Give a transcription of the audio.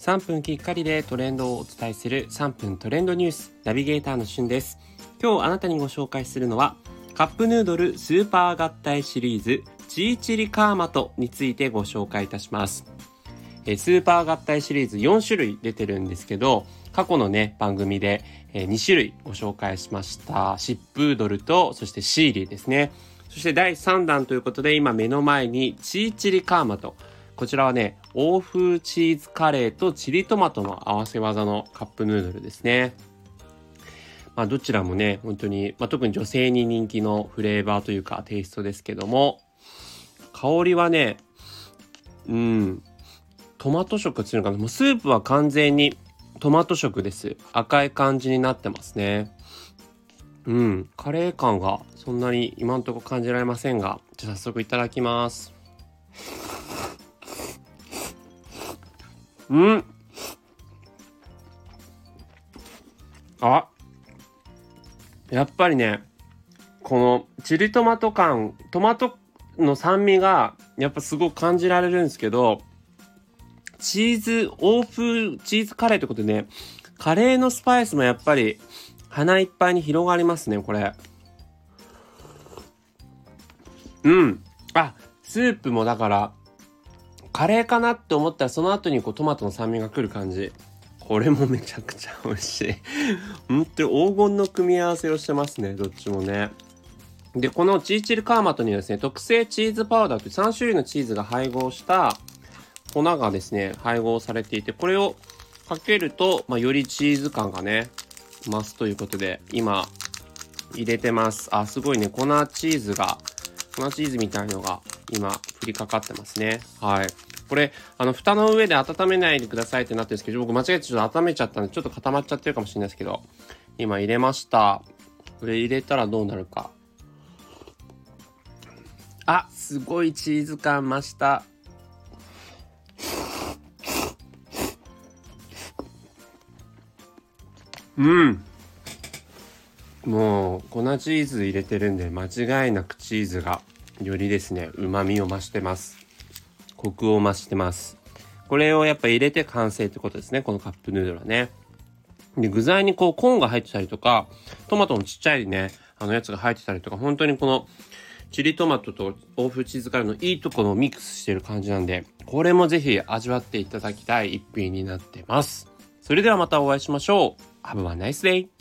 3分きっかりでトレンドをお伝えする3分トレンドニュースナビゲーターのしゅんです。今日あなたにご紹介するのはカップヌードルスーパー合体シリーズチーチリカーマトについてご紹介いたします。えスーパー合体シリーズ4種類出てるんですけど、過去のね、番組で、2種類ご紹介しました。シップードルと、そしてシーリーですね。そして第3弾ということで、今目の前にチーチリカーマト。こちらはね、欧風チーズカレーとチリトマトの合わせ技のカップヌードルですね。まあ、どちらもね、本当に、まあ、特に女性に人気のフレーバーというかテイストですけども、香りはね、うん、トマト色っていうのかなもうスープは完全にトマト色です。赤い感じになってますね。うん、カレー感がそんなに今んとこ感じられませんが、じゃあ早速いただきます。うん。あ、やっぱりね、このチリトマト感、トマトの酸味がやっぱすごく感じられるんですけど、チーズ、欧風チーズカレーってことでね、カレーのスパイスもやっぱり鼻いっぱいに広がりますね、これ。うん。あ、スープもだから、カレーかなって思ったらその後にこうトマトの酸味が来る感じ。これもめちゃくちゃ美味しい。本当に黄金の組み合わせをしてますね、どっちもね。で、このチーチルカーマトにはですね、特製チーズパウダーという3種類のチーズが配合した粉がですね、配合されていて、これをかけると、まあ、よりチーズ感がね、増すということで、今、入れてます。あ、すごいね、粉チーズが、粉チーズみたいのが今、振りかかってますね。はい。これ、あの、蓋の上で温めないでくださいってなってるんですけど、僕間違えてちょっと温めちゃったんで、ちょっと固まっちゃってるかもしれないですけど、今入れました。これ入れたらどうなるか。あ、すごいチーズ感増した。うん。もう、粉チーズ入れてるんで、間違いなくチーズが、よりですね、旨味を増してます。コクを増してます。これをやっぱ入れて完成ってことですね。このカップヌードルはね。で、具材にこうコーンが入ってたりとか、トマトのちっちゃいね、あのやつが入ってたりとか、本当にこのチリトマトと欧風チーズカレーのいいところをミックスしてる感じなんで、これもぜひ味わっていただきたい一品になってます。それではまたお会いしましょう。Have a nice day!